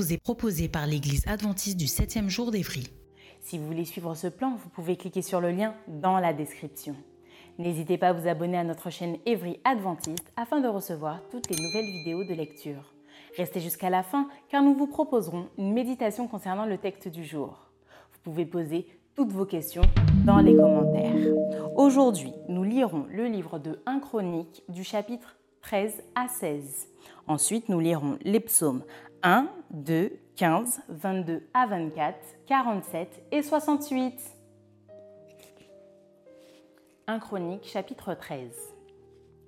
Vous est proposée par l'Église adventiste du 7e jour d'Évry. Si vous voulez suivre ce plan, vous pouvez cliquer sur le lien dans la description. N'hésitez pas à vous abonner à notre chaîne Évry Adventiste afin de recevoir toutes les nouvelles vidéos de lecture. Restez jusqu'à la fin car nous vous proposerons une méditation concernant le texte du jour. Vous pouvez poser toutes vos questions dans les commentaires. Aujourd'hui, nous lirons le livre de 1 Chronique du chapitre 13 à 16. Ensuite, nous lirons les psaumes 1, 2, 15, 22 à 24, 47 et 68. 1 Chronique chapitre 13.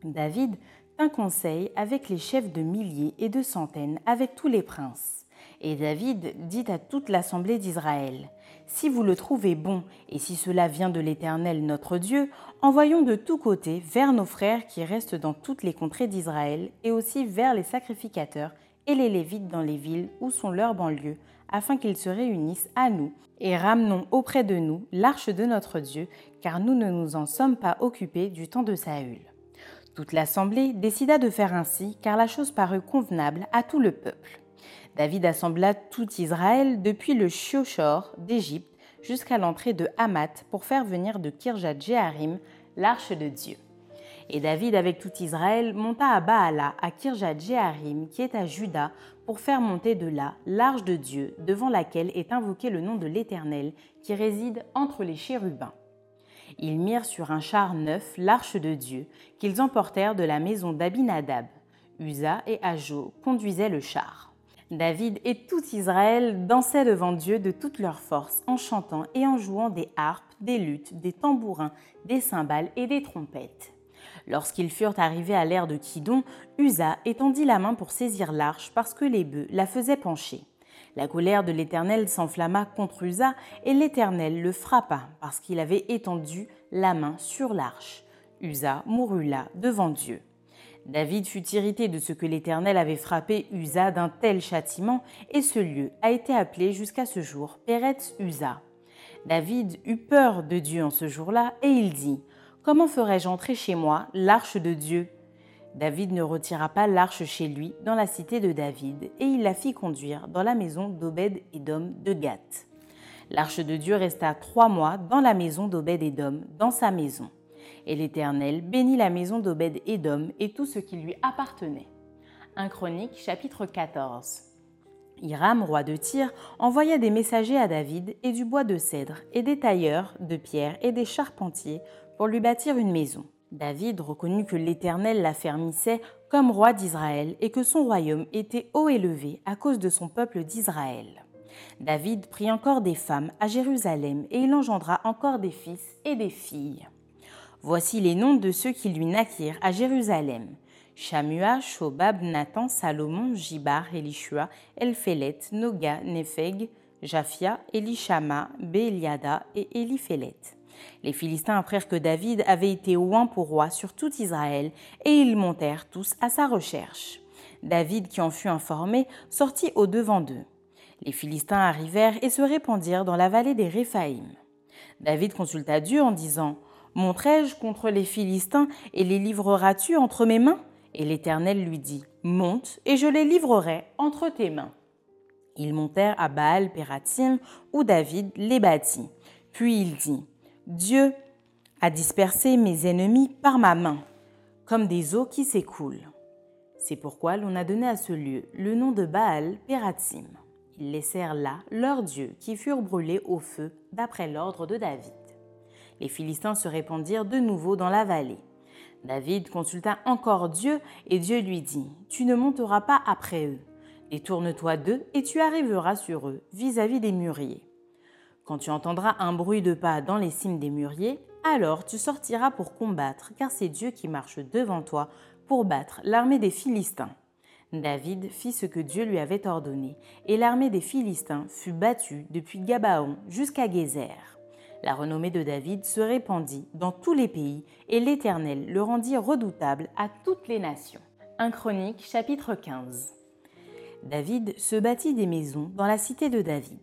David tint conseil avec les chefs de milliers et de centaines, avec tous les princes. Et David dit à toute l'assemblée d'Israël, Si vous le trouvez bon, et si cela vient de l'Éternel notre Dieu, envoyons de tous côtés vers nos frères qui restent dans toutes les contrées d'Israël, et aussi vers les sacrificateurs et les Lévites dans les villes où sont leurs banlieues, afin qu'ils se réunissent à nous, et ramenons auprès de nous l'arche de notre Dieu, car nous ne nous en sommes pas occupés du temps de Saül. Toute l'assemblée décida de faire ainsi, car la chose parut convenable à tout le peuple. David assembla tout Israël depuis le Chiochor d'Égypte jusqu'à l'entrée de Hamath pour faire venir de Kirjat Jeharim l'arche de Dieu. Et David, avec tout Israël, monta à Baala, à Kirjat Jeharim, qui est à Juda, pour faire monter de là l'arche de Dieu, devant laquelle est invoqué le nom de l'Éternel, qui réside entre les chérubins. Ils mirent sur un char neuf l'arche de Dieu, qu'ils emportèrent de la maison d'Abinadab. Uza et Ajo conduisaient le char. David et tout Israël dansaient devant Dieu de toute leur force, en chantant et en jouant des harpes, des luttes, des tambourins, des cymbales et des trompettes. Lorsqu'ils furent arrivés à l'ère de Kidon, Usa étendit la main pour saisir l'arche parce que les bœufs la faisaient pencher. La colère de l'Éternel s'enflamma contre Usa et l'Éternel le frappa parce qu'il avait étendu la main sur l'arche. Usa mourut là devant Dieu. David fut irrité de ce que l'Éternel avait frappé Usa d'un tel châtiment et ce lieu a été appelé jusqu'à ce jour Péretz Usa. David eut peur de Dieu en ce jour-là et il dit Comment ferais-je entrer chez moi l'arche de Dieu? David ne retira pas l'arche chez lui dans la cité de David, et il la fit conduire dans la maison d'Obed-Édom de Gath. L'arche de Dieu resta trois mois dans la maison d'Obed-Édom, dans sa maison. Et l'Éternel bénit la maison d'Obed-Édom et tout ce qui lui appartenait. 1 Chronique chapitre 14. Hiram, roi de Tyr, envoya des messagers à David et du bois de cèdre, et des tailleurs de pierre et des charpentiers pour lui bâtir une maison. David reconnut que l'Éternel l'affermissait comme roi d'Israël et que son royaume était haut élevé à cause de son peuple d'Israël. David prit encore des femmes à Jérusalem et il engendra encore des fils et des filles. Voici les noms de ceux qui lui naquirent à Jérusalem. Shamua, Shobab, Nathan, Salomon, Jibar, Elishua, Elphelet, Noga, Nepheg, Japhia, Elishama, Béliada et Eliphelet. Les Philistins apprirent que David avait été oint pour roi sur tout Israël, et ils montèrent tous à sa recherche. David, qui en fut informé, sortit au devant d'eux. Les Philistins arrivèrent et se répandirent dans la vallée des Réphaïm. David consulta Dieu en disant Monterai-je contre les Philistins et les livreras-tu entre mes mains? Et l'Éternel lui dit Monte, et je les livrerai entre tes mains. Ils montèrent à Baal Pératim, où David les bâtit. Puis il dit Dieu a dispersé mes ennemis par ma main, comme des eaux qui s'écoulent. C'est pourquoi l'on a donné à ce lieu le nom de Baal Pératim. Ils laissèrent là leurs dieux qui furent brûlés au feu d'après l'ordre de David. Les Philistins se répandirent de nouveau dans la vallée. David consulta encore Dieu et Dieu lui dit, Tu ne monteras pas après eux. Détourne-toi d'eux et tu arriveras sur eux vis-à-vis des mûriers. Quand tu entendras un bruit de pas dans les cimes des mûriers, alors tu sortiras pour combattre, car c'est Dieu qui marche devant toi pour battre l'armée des Philistins. David fit ce que Dieu lui avait ordonné, et l'armée des Philistins fut battue depuis Gabaon jusqu'à Gézer. La renommée de David se répandit dans tous les pays, et l'Éternel le rendit redoutable à toutes les nations. 1 Chronique chapitre 15 David se bâtit des maisons dans la cité de David.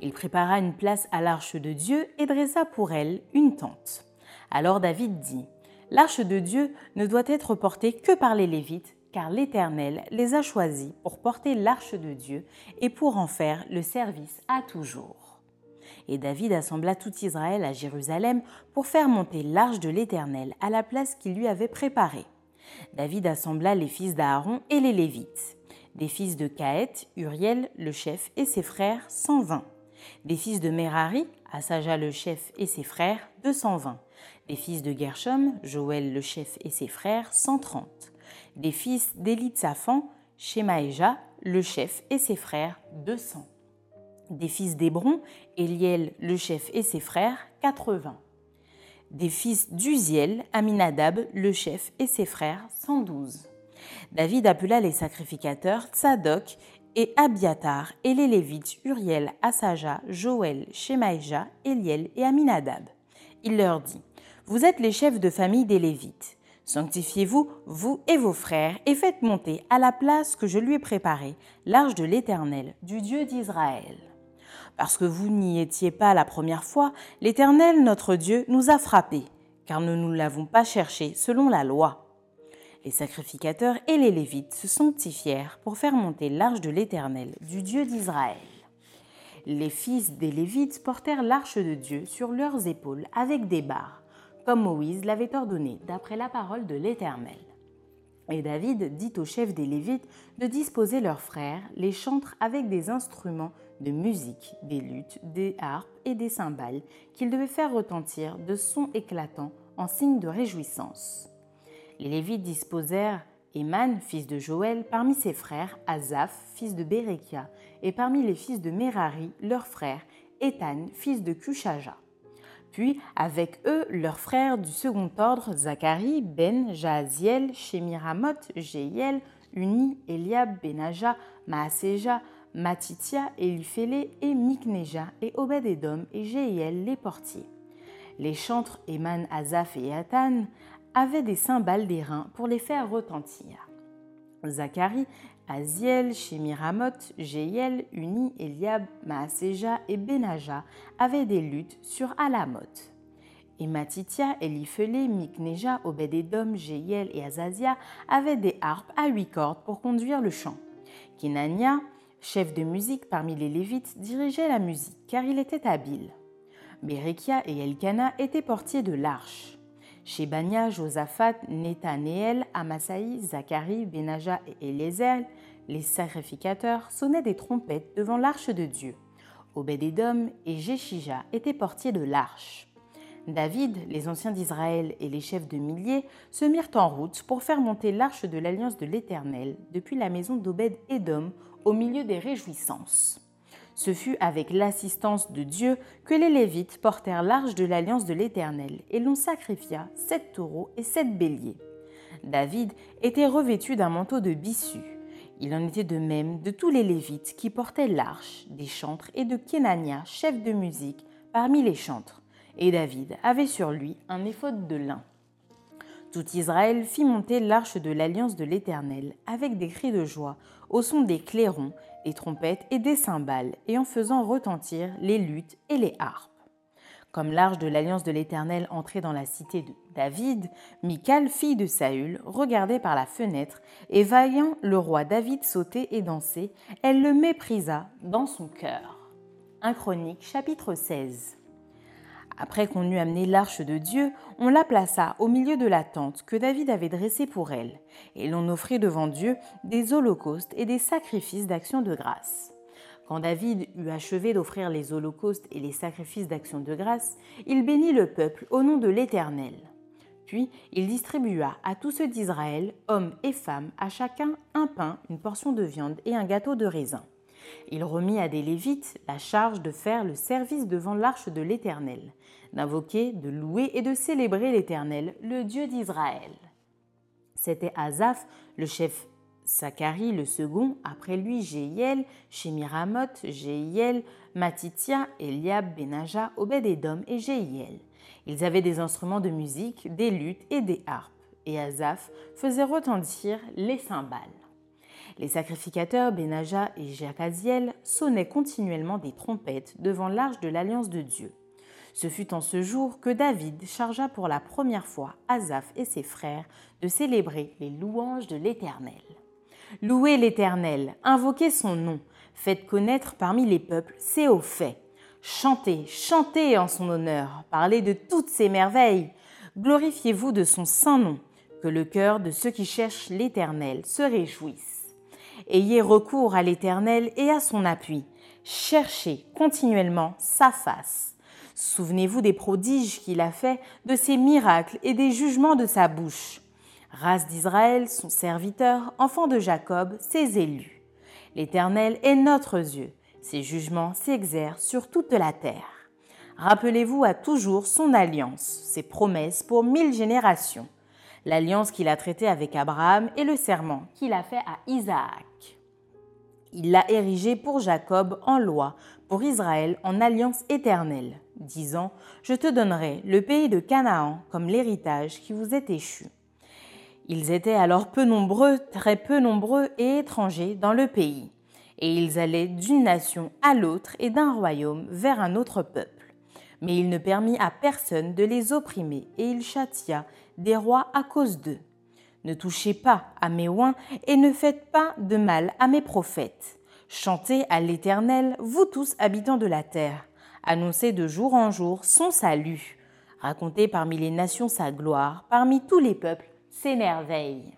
Il prépara une place à l'arche de Dieu et dressa pour elle une tente. Alors David dit, L'arche de Dieu ne doit être portée que par les Lévites, car l'Éternel les a choisis pour porter l'arche de Dieu et pour en faire le service à toujours. Et David assembla tout Israël à Jérusalem pour faire monter l'arche de l'Éternel à la place qu'il lui avait préparée. David assembla les fils d'Aaron et les Lévites des fils de Caët, Uriel le chef et ses frères 120, des fils de Merari, Asaja le chef et ses frères 220, des fils de Gershom, Joël le chef et ses frères 130, des fils d'Élitsaphan, Shemaéja le chef et ses frères 200, des fils d'Hébron, Eliel le chef et ses frères 80, des fils d'Uziel, Aminadab le chef et ses frères 112 David appela les sacrificateurs Tsadok et Abiatar et les Lévites Uriel, Asaja, Joël, Shemaïja, Eliel et Aminadab. Il leur dit Vous êtes les chefs de famille des Lévites. Sanctifiez-vous, vous et vos frères, et faites monter à la place que je lui ai préparée l'arche de l'Éternel, du Dieu d'Israël. Parce que vous n'y étiez pas la première fois, l'Éternel, notre Dieu, nous a frappés, car nous ne l'avons pas cherché selon la loi. Les sacrificateurs et les Lévites se sanctifièrent pour faire monter l'arche de l'Éternel, du Dieu d'Israël? Les fils des Lévites portèrent l'arche de Dieu sur leurs épaules avec des barres, comme Moïse l'avait ordonné d'après la parole de l'Éternel. Et David dit aux chefs des Lévites de disposer leurs frères, les chantres avec des instruments de musique, des luttes, des harpes et des cymbales, qu'ils devaient faire retentir de sons éclatants en signe de réjouissance. Les Lévites disposèrent Eman, fils de Joël, parmi ses frères, Azaph, fils de Bérekia, et parmi les fils de Merari, leurs frères, Ethan, fils de Kushaja. Puis, avec eux, leurs frères du second ordre, Zacharie, Ben, Jahaziel, Shemiramoth, Jéiel, Uni, Eliab, Benaja, Maaseja, Matitia, Eliphélé et Mikneja, et Obed-Edom et Jéiel, les portiers. Les chantres Eman, Azaph et Ethan avaient des cymbales d'airain pour les faire retentir. Zacharie, Aziel, Shemiramoth, Jéiel, Uni, Eliab, Maaseja et Benaja avaient des luttes sur Alamoth. Et Matitia, Mikneja, Obed-Edom, Jéiel et Azazia avaient des harpes à huit cordes pour conduire le chant. Kenania, chef de musique parmi les Lévites, dirigeait la musique car il était habile. Berekia et Elkana étaient portiers de l'arche. Shebania, Josaphat, Nethanéel, Amasaï, Zacharie, Benaja et Eliezer, les sacrificateurs, sonnaient des trompettes devant l'arche de Dieu. Obed-Edom et Jeshija étaient portiers de l'arche. David, les anciens d'Israël et les chefs de milliers se mirent en route pour faire monter l'arche de l'alliance de l'Éternel depuis la maison d'Obed-Edom au milieu des réjouissances. Ce fut avec l'assistance de Dieu que les Lévites portèrent l'arche de l'alliance de l'Éternel et l'on sacrifia sept taureaux et sept béliers. David était revêtu d'un manteau de bissu. Il en était de même de tous les Lévites qui portaient l'arche, des chantres et de Kenania, chef de musique, parmi les chantres. Et David avait sur lui un éphode de lin. Tout Israël fit monter l'arche de l'alliance de l'Éternel avec des cris de joie, au son des clairons, des trompettes et des cymbales, et en faisant retentir les luttes et les harpes. Comme l'arche de l'alliance de l'Éternel entrait dans la cité de David, Michal, fille de Saül, regardait par la fenêtre, et voyant le roi David sauter et danser, elle le méprisa dans son cœur. 1 Chronique chapitre 16 après qu'on eut amené l'arche de Dieu, on la plaça au milieu de la tente que David avait dressée pour elle, et l'on offrit devant Dieu des holocaustes et des sacrifices d'action de grâce. Quand David eut achevé d'offrir les holocaustes et les sacrifices d'action de grâce, il bénit le peuple au nom de l'Éternel. Puis il distribua à tous ceux d'Israël, hommes et femmes, à chacun un pain, une portion de viande et un gâteau de raisin. Il remit à des Lévites la charge de faire le service devant l'arche de l'Éternel, d'invoquer, de louer et de célébrer l'Éternel, le Dieu d'Israël. C'était Azaph, le chef Zacharie le second, après lui Jéhiel, Shemiramoth, Jéhiel, Matitia, Eliab, Benaja, Obed-Edom et Jéhiel. Ils avaient des instruments de musique, des luttes et des harpes, et Azaph faisait retentir les cymbales. Les sacrificateurs Benaja et Jakaziel sonnaient continuellement des trompettes devant l'arche de l'alliance de Dieu. Ce fut en ce jour que David chargea pour la première fois Azaph et ses frères de célébrer les louanges de l'Éternel. Louez l'Éternel, invoquez son nom, faites connaître parmi les peuples ses hauts faits. Chantez, chantez en son honneur, parlez de toutes ses merveilles. Glorifiez-vous de son saint nom, que le cœur de ceux qui cherchent l'Éternel se réjouisse. Ayez recours à l'Éternel et à son appui. Cherchez continuellement sa face. Souvenez-vous des prodiges qu'il a faits, de ses miracles et des jugements de sa bouche. Race d'Israël, son serviteur, enfant de Jacob, ses élus. L'Éternel est notre Dieu. Ses jugements s'exercent sur toute la terre. Rappelez-vous à toujours son alliance, ses promesses pour mille générations, l'alliance qu'il a traitée avec Abraham et le serment qu'il a fait à Isaac. Il l'a érigé pour Jacob en loi, pour Israël en alliance éternelle, disant Je te donnerai le pays de Canaan comme l'héritage qui vous est échu. Ils étaient alors peu nombreux, très peu nombreux et étrangers dans le pays et ils allaient d'une nation à l'autre et d'un royaume vers un autre peuple. Mais il ne permit à personne de les opprimer, et il châtia des rois à cause d'eux. Ne touchez pas à mes oins, et ne faites pas de mal à mes prophètes. Chantez à l'Éternel, vous tous habitants de la terre. Annoncez de jour en jour son salut. Racontez parmi les nations sa gloire, parmi tous les peuples ses merveilles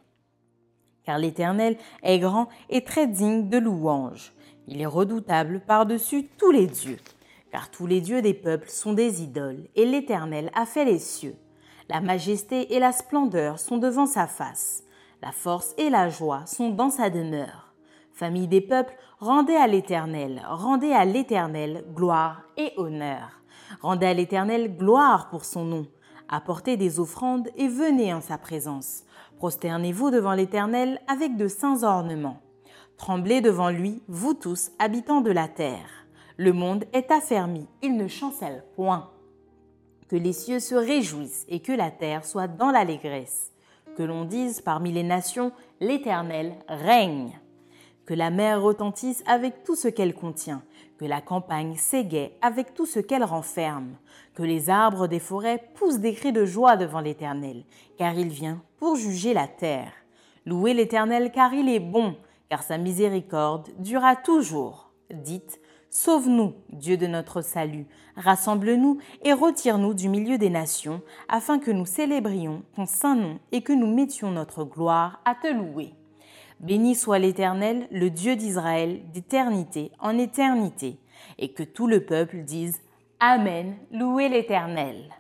car l'Éternel est grand et très digne de louange. Il est redoutable par-dessus tous les dieux, car tous les dieux des peuples sont des idoles, et l'Éternel a fait les cieux. La majesté et la splendeur sont devant sa face, la force et la joie sont dans sa demeure. Famille des peuples, rendez à l'Éternel, rendez à l'Éternel gloire et honneur. Rendez à l'Éternel gloire pour son nom. Apportez des offrandes et venez en sa présence. Prosternez-vous devant l'Éternel avec de saints ornements. Tremblez devant lui, vous tous, habitants de la terre. Le monde est affermi, il ne chancelle point. Que les cieux se réjouissent et que la terre soit dans l'allégresse. Que l'on dise parmi les nations, l'Éternel règne. Que la mer retentisse avec tout ce qu'elle contient, que la campagne s'égaie avec tout ce qu'elle renferme, que les arbres des forêts poussent des cris de joie devant l'Éternel, car il vient pour juger la terre. Louez l'Éternel car il est bon, car sa miséricorde durera toujours. Dites, Sauve-nous, Dieu de notre salut, rassemble-nous et retire-nous du milieu des nations, afin que nous célébrions ton saint nom et que nous mettions notre gloire à te louer. Béni soit l'Éternel, le Dieu d'Israël, d'éternité en éternité, et que tout le peuple dise Amen, louez l'Éternel.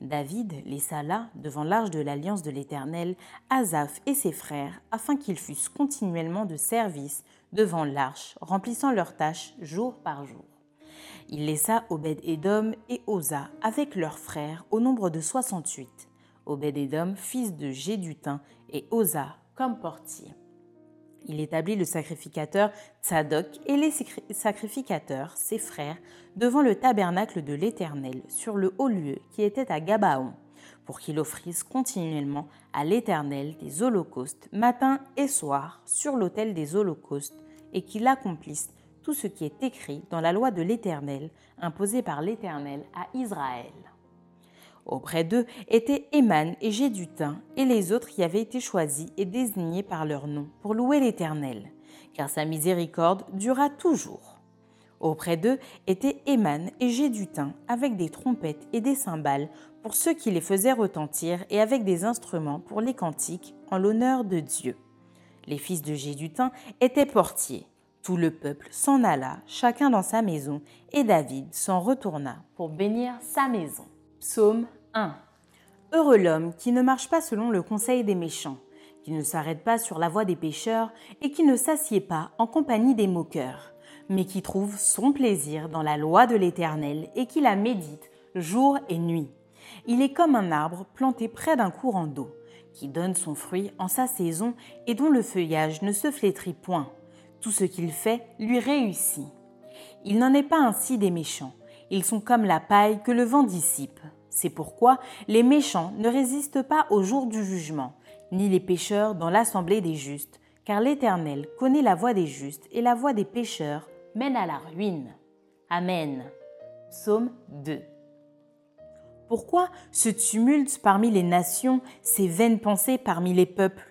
David laissa là, devant l'arche de l'alliance de l'Éternel, Asaph et ses frères, afin qu'ils fussent continuellement de service devant l'arche, remplissant leurs tâches jour par jour. Il laissa Obed-Édom et Osa avec leurs frères au nombre de soixante-huit. Obed-Édom, fils de Jédutin, et Osa comme portier. Il établit le sacrificateur Tzadok et les sacrificateurs, ses frères, devant le tabernacle de l'Éternel, sur le haut lieu qui était à Gabaon, pour qu'il offrisse continuellement à l'Éternel des holocaustes matin et soir sur l'autel des holocaustes, et qu'il accomplisse ce qui est écrit dans la loi de l'Éternel, imposée par l'Éternel à Israël. Auprès d'eux étaient Éman et Gédutin et les autres qui avaient été choisis et désignés par leur nom pour louer l'Éternel, car sa miséricorde dura toujours. Auprès d'eux étaient Éman et Gédutin avec des trompettes et des cymbales pour ceux qui les faisaient retentir et avec des instruments pour les cantiques en l'honneur de Dieu. Les fils de Gédutin étaient portiers. Tout le peuple s'en alla, chacun dans sa maison, et David s'en retourna pour bénir sa maison. Psaume 1. Heureux l'homme qui ne marche pas selon le conseil des méchants, qui ne s'arrête pas sur la voie des pécheurs et qui ne s'assied pas en compagnie des moqueurs, mais qui trouve son plaisir dans la loi de l'Éternel et qui la médite jour et nuit. Il est comme un arbre planté près d'un courant d'eau, qui donne son fruit en sa saison et dont le feuillage ne se flétrit point. Tout ce qu'il fait lui réussit. Il n'en est pas ainsi des méchants. Ils sont comme la paille que le vent dissipe. C'est pourquoi les méchants ne résistent pas au jour du jugement, ni les pécheurs dans l'assemblée des justes, car l'Éternel connaît la voie des justes et la voie des pécheurs mène à la ruine. Amen. Psaume 2. Pourquoi ce tumulte parmi les nations, ces vaines pensées parmi les peuples?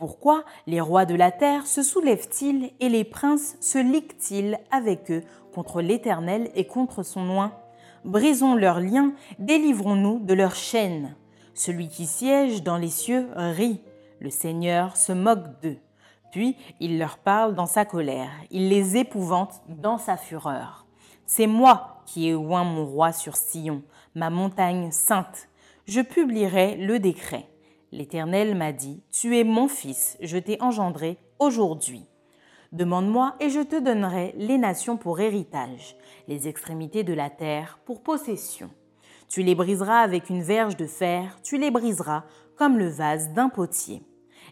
Pourquoi les rois de la terre se soulèvent-ils et les princes se liguent-ils avec eux contre l'Éternel et contre son oint? Brisons leurs liens, délivrons-nous de leurs chaînes. Celui qui siège dans les cieux rit, le Seigneur se moque d'eux. Puis il leur parle dans sa colère, il les épouvante dans sa fureur. C'est moi qui ai oint mon roi sur Sion, ma montagne sainte. Je publierai le décret. L'Éternel m'a dit, Tu es mon fils, je t'ai engendré aujourd'hui. Demande-moi et je te donnerai les nations pour héritage, les extrémités de la terre pour possession. Tu les briseras avec une verge de fer, tu les briseras comme le vase d'un potier.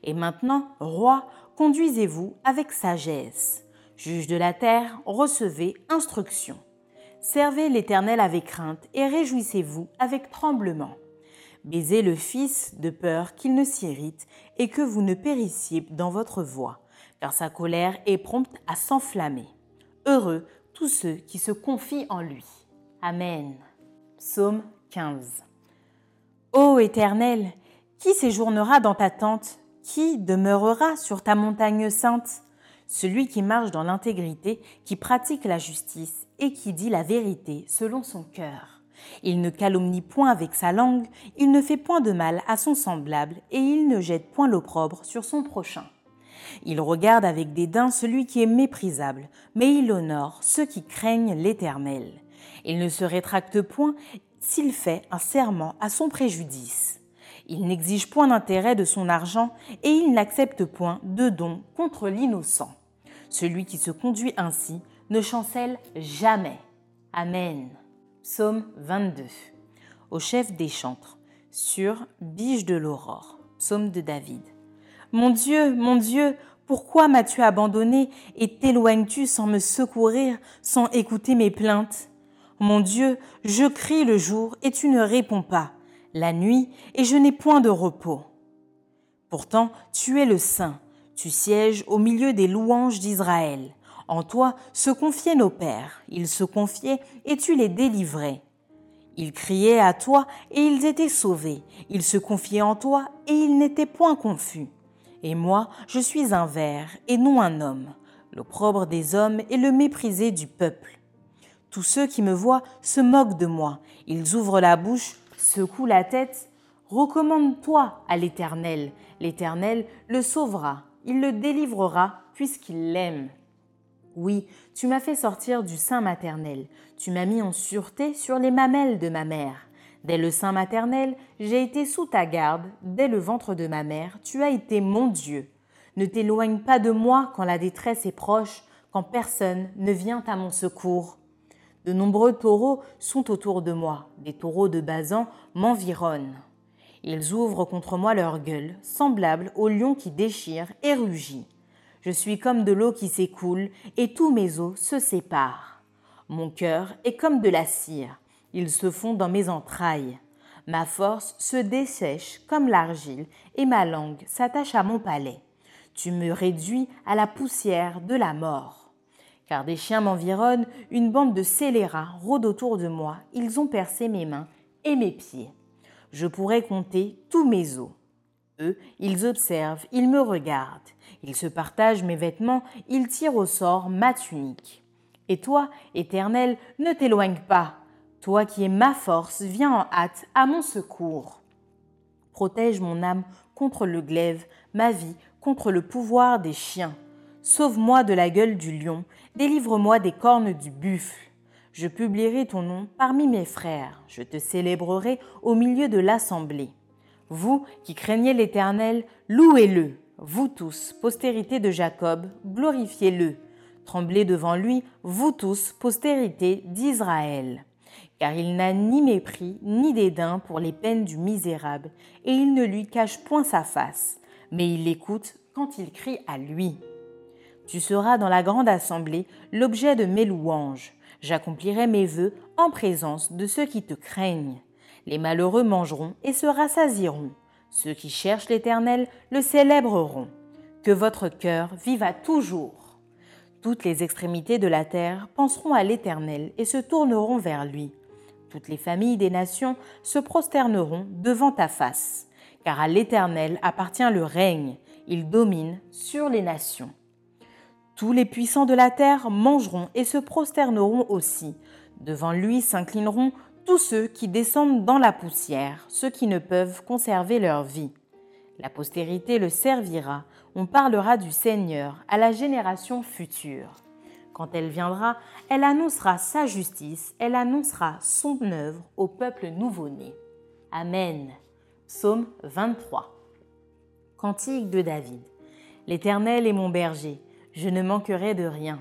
Et maintenant, roi, conduisez-vous avec sagesse. Juge de la terre, recevez instruction. Servez l'Éternel avec crainte et réjouissez-vous avec tremblement. Baisez le Fils de peur qu'il ne s'irrite et que vous ne périssiez dans votre voie car sa colère est prompte à s'enflammer. Heureux tous ceux qui se confient en lui. Amen. Psaume 15. Ô Éternel, qui séjournera dans ta tente? Qui demeurera sur ta montagne sainte? Celui qui marche dans l'intégrité, qui pratique la justice et qui dit la vérité selon son cœur. Il ne calomnie point avec sa langue, il ne fait point de mal à son semblable, et il ne jette point l'opprobre sur son prochain. Il regarde avec dédain celui qui est méprisable, mais il honore ceux qui craignent l'Éternel. Il ne se rétracte point s'il fait un serment à son préjudice. Il n'exige point d'intérêt de son argent et il n'accepte point de don contre l'innocent. Celui qui se conduit ainsi ne chancelle jamais. Amen. Psaume 22. Au chef des chantres, sur Bige de l'aurore. Psaume de David. Mon Dieu, mon Dieu, pourquoi m'as-tu abandonné et t'éloignes-tu sans me secourir, sans écouter mes plaintes? Mon Dieu, je crie le jour et tu ne réponds pas, la nuit et je n'ai point de repos. Pourtant, tu es le Saint, tu sièges au milieu des louanges d'Israël. En toi se confiaient nos pères, ils se confiaient et tu les délivrais. Ils criaient à toi et ils étaient sauvés, ils se confiaient en toi et ils n'étaient point confus. Et moi, je suis un ver et non un homme, l'opprobre des hommes et le méprisé du peuple. Tous ceux qui me voient se moquent de moi, ils ouvrent la bouche, secouent la tête. Recommande-toi à l'Éternel, l'Éternel le sauvera, il le délivrera puisqu'il l'aime. Oui, tu m'as fait sortir du sein maternel, tu m'as mis en sûreté sur les mamelles de ma mère. Dès le sein maternel, j'ai été sous ta garde, dès le ventre de ma mère, tu as été mon Dieu. Ne t'éloigne pas de moi quand la détresse est proche, quand personne ne vient à mon secours. De nombreux taureaux sont autour de moi, des taureaux de Bazan m'environnent. Ils ouvrent contre moi leur gueule, semblable au lion qui déchire et rugit. Je suis comme de l'eau qui s'écoule, et tous mes os se séparent. Mon cœur est comme de la cire, ils se font dans mes entrailles. Ma force se dessèche comme l'argile et ma langue s'attache à mon palais. Tu me réduis à la poussière de la mort. Car des chiens m'environnent, une bande de scélérats rôde autour de moi, ils ont percé mes mains et mes pieds. Je pourrais compter tous mes os. Eux, ils observent, ils me regardent, ils se partagent mes vêtements, ils tirent au sort ma tunique. Et toi, Éternel, ne t'éloigne pas, toi qui es ma force, viens en hâte à mon secours. Protège mon âme contre le glaive, ma vie contre le pouvoir des chiens. Sauve-moi de la gueule du lion, délivre-moi des cornes du buffle. Je publierai ton nom parmi mes frères, je te célébrerai au milieu de l'assemblée. Vous qui craignez l'Éternel, louez-le. Vous tous, postérité de Jacob, glorifiez-le. Tremblez devant lui, vous tous, postérité d'Israël. Car il n'a ni mépris ni dédain pour les peines du misérable, et il ne lui cache point sa face, mais il l'écoute quand il crie à lui. Tu seras dans la grande assemblée l'objet de mes louanges. J'accomplirai mes vœux en présence de ceux qui te craignent. Les malheureux mangeront et se rassasieront. Ceux qui cherchent l'Éternel le célébreront. Que votre cœur vive à toujours. Toutes les extrémités de la terre penseront à l'Éternel et se tourneront vers lui. Toutes les familles des nations se prosterneront devant ta face, car à l'Éternel appartient le règne, il domine sur les nations. Tous les puissants de la terre mangeront et se prosterneront aussi. Devant lui s'inclineront tous ceux qui descendent dans la poussière, ceux qui ne peuvent conserver leur vie. La postérité le servira, on parlera du Seigneur à la génération future. Quand elle viendra, elle annoncera sa justice, elle annoncera son œuvre au peuple nouveau-né. Amen. Psaume 23. Cantique de David. L'Éternel est mon berger je ne manquerai de rien.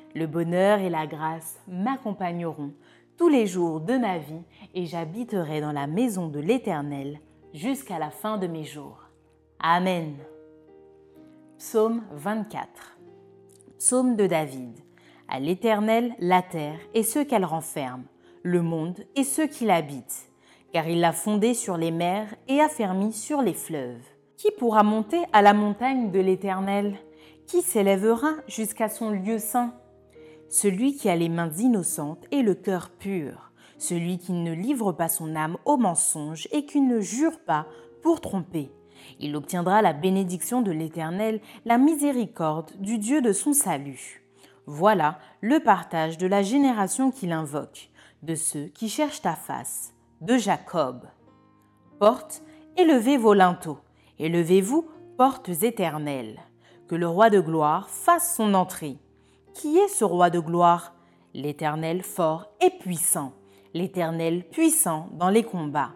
le bonheur et la grâce m'accompagneront tous les jours de ma vie et j'habiterai dans la maison de l'Éternel jusqu'à la fin de mes jours. Amen. Psaume 24. Psaume de David. À l'Éternel la terre et ceux qu'elle renferme, le monde et ceux qui l'habitent, car il l'a fondée sur les mers et affermi sur les fleuves. Qui pourra monter à la montagne de l'Éternel? Qui s'élèvera jusqu'à son lieu saint? Celui qui a les mains innocentes et le cœur pur, celui qui ne livre pas son âme au mensonge et qui ne jure pas pour tromper. Il obtiendra la bénédiction de l'Éternel, la miséricorde du Dieu de son salut. Voilà le partage de la génération qu'il invoque, de ceux qui cherchent ta face, de Jacob. Porte, élevez vos linteaux, élevez-vous, portes éternelles. Que le roi de gloire fasse son entrée. Qui est ce roi de gloire? L'Éternel fort et puissant, l'Éternel puissant dans les combats.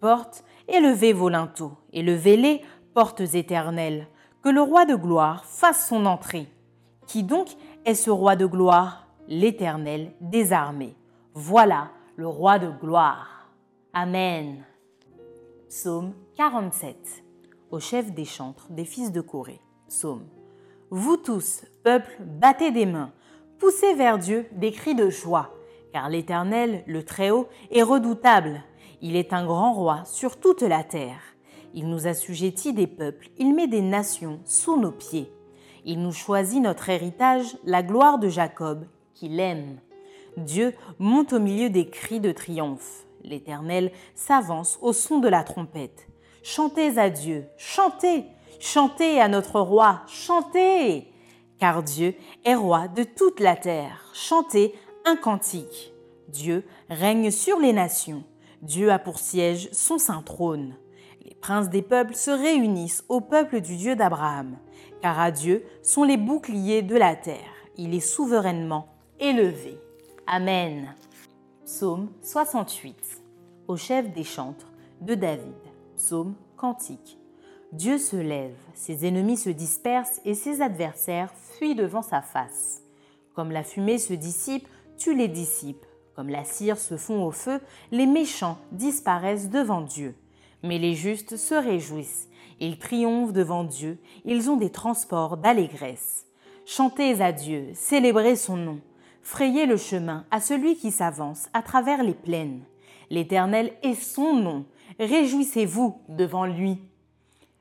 Porte, élevez vos linteaux, élevez-les, portes éternelles, que le roi de gloire fasse son entrée. Qui donc est ce roi de gloire? L'Éternel des armées. Voilà le roi de gloire. Amen. Psaume 47. Au chef des chantres des fils de Corée. Psaume. Vous tous, peuple, battez des mains, poussez vers Dieu des cris de joie, car l'Éternel, le Très-Haut, est redoutable. Il est un grand roi sur toute la terre. Il nous assujettit des peuples, il met des nations sous nos pieds. Il nous choisit notre héritage, la gloire de Jacob, qu'il aime. Dieu monte au milieu des cris de triomphe. L'Éternel s'avance au son de la trompette. Chantez à Dieu, chantez, Chantez à notre roi, chantez Car Dieu est roi de toute la terre. Chantez un cantique. Dieu règne sur les nations. Dieu a pour siège son saint trône. Les princes des peuples se réunissent au peuple du Dieu d'Abraham, car à Dieu sont les boucliers de la terre. Il est souverainement élevé. Amen. Psaume 68. Au chef des chantres de David. Psaume cantique. Dieu se lève, ses ennemis se dispersent et ses adversaires fuient devant sa face. Comme la fumée se dissipe, tu les dissipes. Comme la cire se fond au feu, les méchants disparaissent devant Dieu. Mais les justes se réjouissent. Ils triomphent devant Dieu, ils ont des transports d'allégresse. Chantez à Dieu, célébrez son nom. Frayez le chemin à celui qui s'avance à travers les plaines. L'Éternel est son nom. Réjouissez-vous devant lui.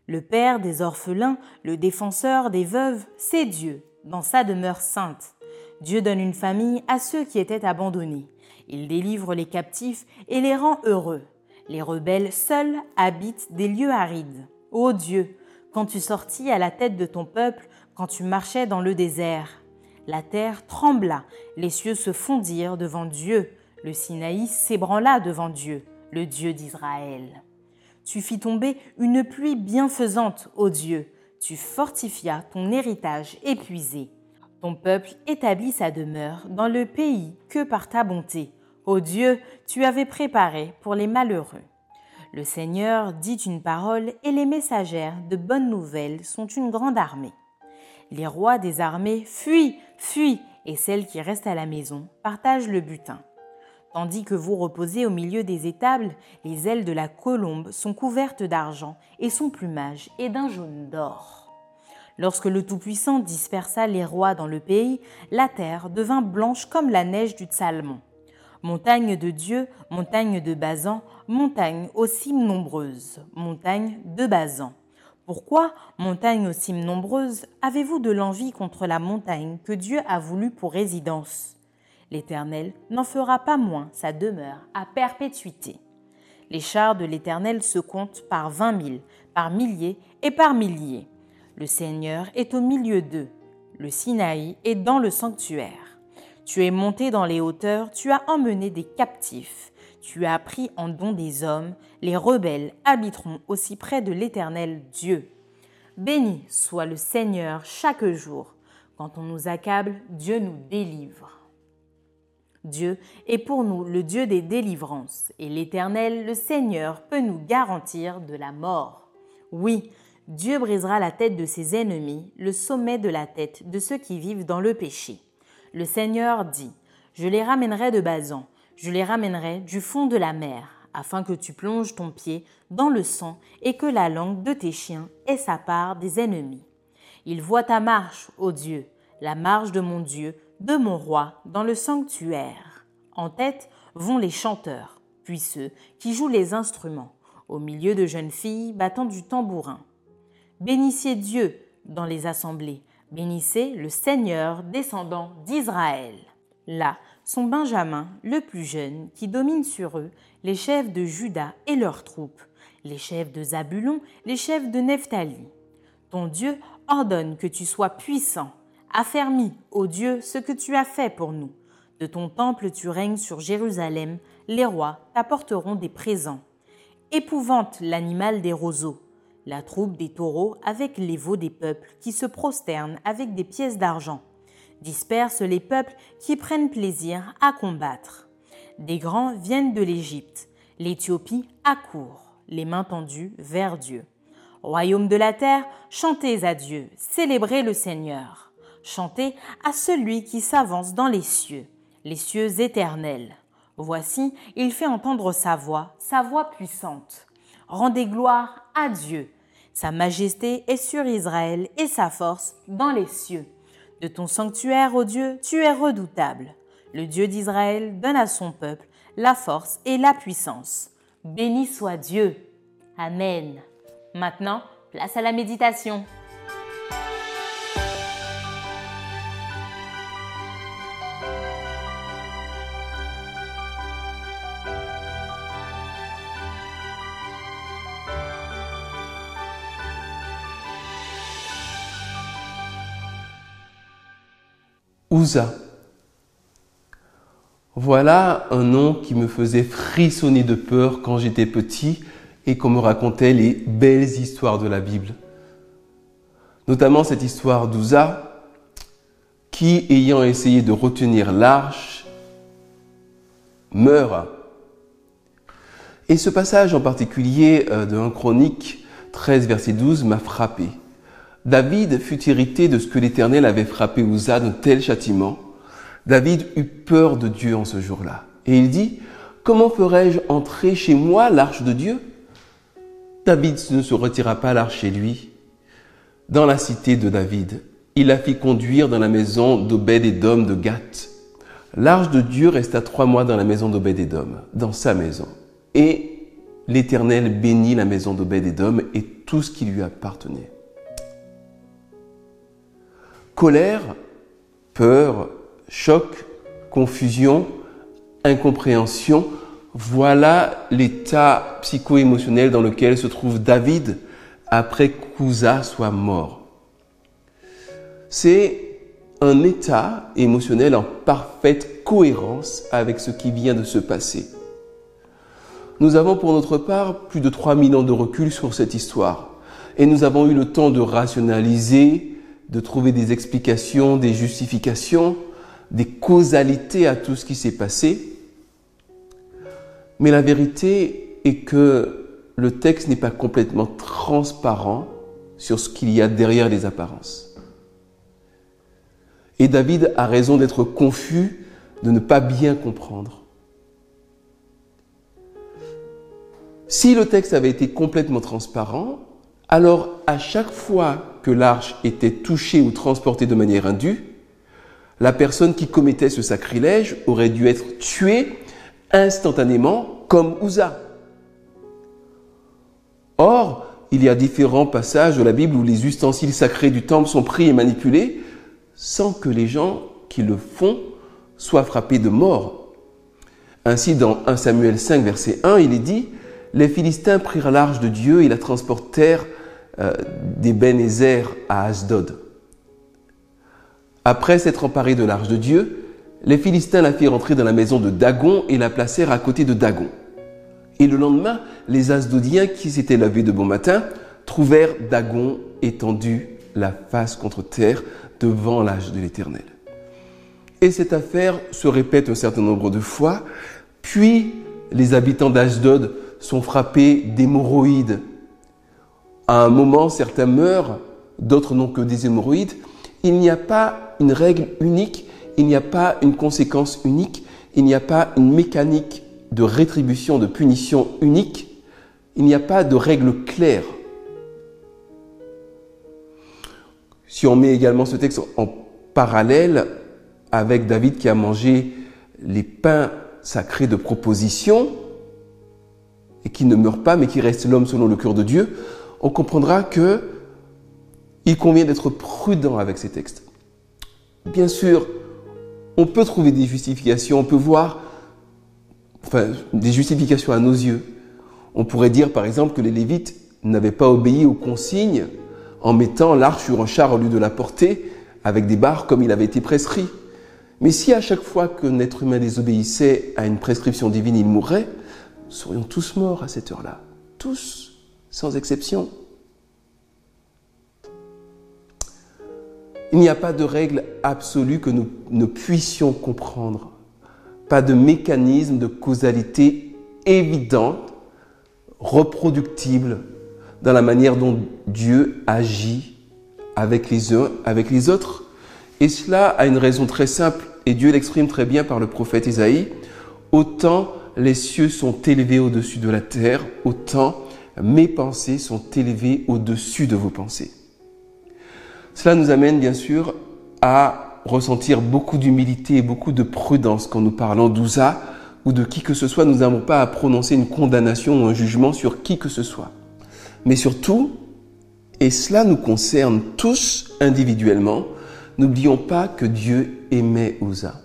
Le Père des orphelins, le défenseur des veuves, c'est Dieu, dans sa demeure sainte. Dieu donne une famille à ceux qui étaient abandonnés. Il délivre les captifs et les rend heureux. Les rebelles seuls habitent des lieux arides. Ô Dieu, quand tu sortis à la tête de ton peuple, quand tu marchais dans le désert. La terre trembla, les cieux se fondirent devant Dieu, le Sinaï s'ébranla devant Dieu, le Dieu d'Israël. Tu fis tomber une pluie bienfaisante, ô Dieu, tu fortifias ton héritage épuisé. Ton peuple établit sa demeure dans le pays que par ta bonté, ô Dieu, tu avais préparé pour les malheureux. Le Seigneur dit une parole et les messagères de bonnes nouvelles sont une grande armée. Les rois des armées fuient, fuient, et celles qui restent à la maison partagent le butin. Tandis que vous reposez au milieu des étables, les ailes de la colombe sont couvertes d'argent et son plumage est d'un jaune d'or. Lorsque le Tout-Puissant dispersa les rois dans le pays, la terre devint blanche comme la neige du Salmon. Montagne de Dieu, montagne de Bazan, montagne aux cimes nombreuses, montagne de Bazan. Pourquoi, montagne aux cimes nombreuses, avez-vous de l'envie contre la montagne que Dieu a voulu pour résidence? L'Éternel n'en fera pas moins sa demeure à perpétuité. Les chars de l'Éternel se comptent par vingt mille, par milliers et par milliers. Le Seigneur est au milieu d'eux. Le Sinaï est dans le sanctuaire. Tu es monté dans les hauteurs, tu as emmené des captifs. Tu as pris en don des hommes, les rebelles habiteront aussi près de l'Éternel Dieu. Béni soit le Seigneur chaque jour. Quand on nous accable, Dieu nous délivre. Dieu est pour nous le Dieu des délivrances, et l'Éternel, le Seigneur, peut nous garantir de la mort. Oui, Dieu brisera la tête de ses ennemis, le sommet de la tête de ceux qui vivent dans le péché. Le Seigneur dit, Je les ramènerai de Bazan, je les ramènerai du fond de la mer, afin que tu plonges ton pied dans le sang et que la langue de tes chiens ait sa part des ennemis. Il voit ta marche, ô Dieu, la marche de mon Dieu, de mon roi, dans le sanctuaire. En tête vont les chanteurs, puis ceux qui jouent les instruments, au milieu de jeunes filles battant du tambourin. Bénissez Dieu dans les assemblées. Bénissez le Seigneur descendant d'Israël. Là sont Benjamin, le plus jeune, qui domine sur eux, les chefs de Juda et leurs troupes, les chefs de Zabulon, les chefs de Nephtali. Ton Dieu ordonne que tu sois puissant. Affermis, ô Dieu, ce que tu as fait pour nous. De ton temple tu règnes sur Jérusalem, les rois t'apporteront des présents. Épouvante l'animal des roseaux la troupe des taureaux avec les veaux des peuples qui se prosternent avec des pièces d'argent, disperse les peuples qui prennent plaisir à combattre. Des grands viennent de l'Égypte, l'Éthiopie accourt, les mains tendues vers Dieu. Royaume de la terre, chantez à Dieu, célébrez le Seigneur. Chantez à celui qui s'avance dans les cieux, les cieux éternels. Voici, il fait entendre sa voix, sa voix puissante. Rendez gloire à Dieu, sa majesté est sur Israël et sa force dans les cieux. De ton sanctuaire, ô Dieu, tu es redoutable. Le Dieu d'Israël donne à son peuple la force et la puissance. Béni soit Dieu. Amen. Maintenant, place à la méditation. Voilà un nom qui me faisait frissonner de peur quand j'étais petit et qu'on me racontait les belles histoires de la Bible. Notamment cette histoire d'Ouza qui, ayant essayé de retenir l'arche, meurt. Et ce passage en particulier euh, de 1 Chronique 13, verset 12 m'a frappé. David fut irrité de ce que l'Éternel avait frappé Uza d'un tel châtiment. David eut peur de Dieu en ce jour-là. Et il dit, Comment ferais-je entrer chez moi l'arche de Dieu? David ne se retira pas l'arche chez lui. Dans la cité de David, il la fit conduire dans la maison d'Obed-Edom de Gath. L'arche de Dieu resta trois mois dans la maison d'Obed-Edom, dans sa maison. Et l'Éternel bénit la maison d'Obed-Edom et tout ce qui lui appartenait colère, peur, choc, confusion, incompréhension, voilà l'état psycho-émotionnel dans lequel se trouve David après qu'Ouza soit mort. C'est un état émotionnel en parfaite cohérence avec ce qui vient de se passer. Nous avons pour notre part plus de 3000 ans de recul sur cette histoire et nous avons eu le temps de rationaliser, de trouver des explications, des justifications, des causalités à tout ce qui s'est passé. Mais la vérité est que le texte n'est pas complètement transparent sur ce qu'il y a derrière les apparences. Et David a raison d'être confus, de ne pas bien comprendre. Si le texte avait été complètement transparent, alors à chaque fois l'arche était touchée ou transportée de manière indue, la personne qui commettait ce sacrilège aurait dû être tuée instantanément comme Uza. Or, il y a différents passages de la Bible où les ustensiles sacrés du temple sont pris et manipulés sans que les gens qui le font soient frappés de mort. Ainsi, dans 1 Samuel 5, verset 1, il est dit, Les Philistins prirent l'arche de Dieu et la transportèrent euh, des Bénézer à Asdod. Après s'être emparés de l'arche de Dieu, les Philistins la firent entrer dans la maison de Dagon et la placèrent à côté de Dagon. Et le lendemain, les Asdodiens qui s'étaient lavés de bon matin trouvèrent Dagon étendu la face contre terre devant l'âge de l'Éternel. Et cette affaire se répète un certain nombre de fois, puis les habitants d'Asdod sont frappés d'hémorroïdes. À un moment, certains meurent, d'autres n'ont que des hémorroïdes. Il n'y a pas une règle unique, il n'y a pas une conséquence unique, il n'y a pas une mécanique de rétribution, de punition unique, il n'y a pas de règle claire. Si on met également ce texte en parallèle avec David qui a mangé les pains sacrés de proposition et qui ne meurt pas mais qui reste l'homme selon le cœur de Dieu, on comprendra que il convient d'être prudent avec ces textes. Bien sûr, on peut trouver des justifications, on peut voir des justifications à nos yeux. On pourrait dire par exemple que les Lévites n'avaient pas obéi aux consignes en mettant l'arche sur un char au lieu de la porter avec des barres comme il avait été prescrit. Mais si à chaque fois qu'un être humain désobéissait à une prescription divine, il mourrait, nous serions tous morts à cette heure-là. Tous, sans exception. Il n'y a pas de règle absolue que nous ne puissions comprendre pas de mécanisme de causalité évident, reproductible dans la manière dont Dieu agit avec les uns, avec les autres. Et cela a une raison très simple, et Dieu l'exprime très bien par le prophète Isaïe. Autant les cieux sont élevés au-dessus de la terre, autant mes pensées sont élevées au-dessus de vos pensées. Cela nous amène bien sûr à ressentir beaucoup d'humilité et beaucoup de prudence quand nous parlons d'Ouza ou de qui que ce soit. Nous n'avons pas à prononcer une condamnation ou un jugement sur qui que ce soit. Mais surtout, et cela nous concerne tous individuellement, n'oublions pas que Dieu aimait Ouza.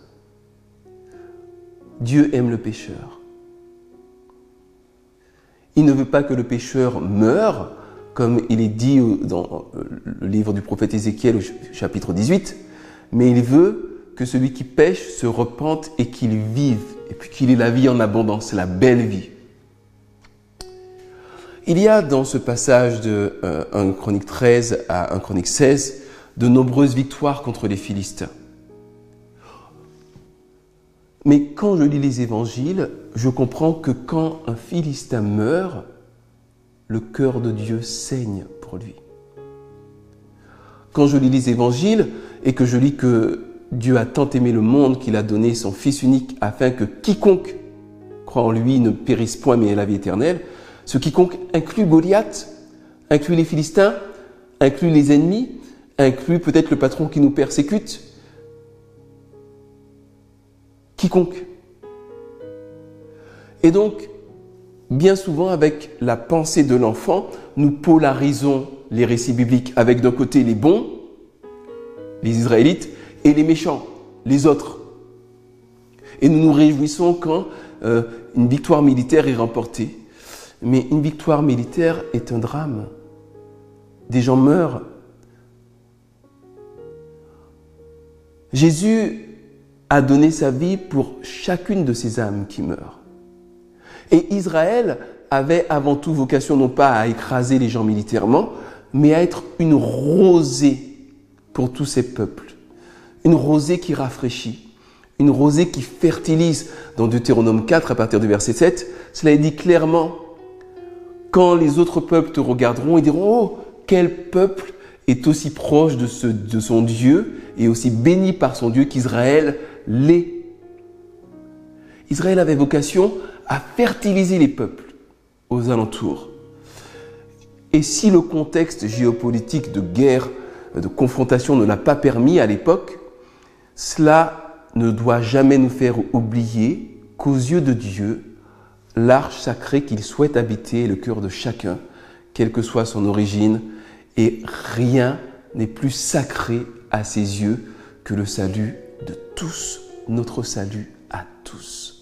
Dieu aime le pécheur. Il ne veut pas que le pécheur meure, comme il est dit dans le livre du prophète Ézéchiel au chapitre 18, mais il veut que celui qui pêche se repente et qu'il vive, et puis qu'il ait la vie en abondance, la belle vie. Il y a dans ce passage de 1 euh, Chronique 13 à 1 Chronique 16 de nombreuses victoires contre les Philistins. Mais quand je lis les évangiles, je comprends que quand un Philistin meurt, le cœur de Dieu saigne pour lui. Quand je lis les évangiles, et que je lis que Dieu a tant aimé le monde qu'il a donné son Fils unique afin que quiconque croit en lui ne périsse point mais ait la vie éternelle, ce quiconque inclut Goliath, inclut les Philistins, inclut les ennemis, inclut peut-être le patron qui nous persécute. Quiconque. Et donc, bien souvent, avec la pensée de l'enfant, nous polarisons les récits bibliques avec d'un côté les bons les Israélites, et les méchants, les autres. Et nous nous réjouissons quand euh, une victoire militaire est remportée. Mais une victoire militaire est un drame. des gens meurent. Jésus a donné sa vie pour chacune de ces âmes qui meurent. Et Israël avait avant tout vocation non pas à écraser les gens militairement, mais à être une rosée pour tous ces peuples. Une rosée qui rafraîchit, une rosée qui fertilise. Dans Deutéronome 4, à partir du verset 7, cela est dit clairement, quand les autres peuples te regarderont et diront, oh, quel peuple est aussi proche de, de son Dieu et aussi béni par son Dieu qu'Israël l'est. Israël avait vocation à fertiliser les peuples aux alentours. Et si le contexte géopolitique de guerre, de confrontation ne l'a pas permis à l'époque, cela ne doit jamais nous faire oublier qu'aux yeux de Dieu, l'arche sacrée qu'il souhaite habiter est le cœur de chacun, quelle que soit son origine, et rien n'est plus sacré à ses yeux que le salut de tous, notre salut à tous.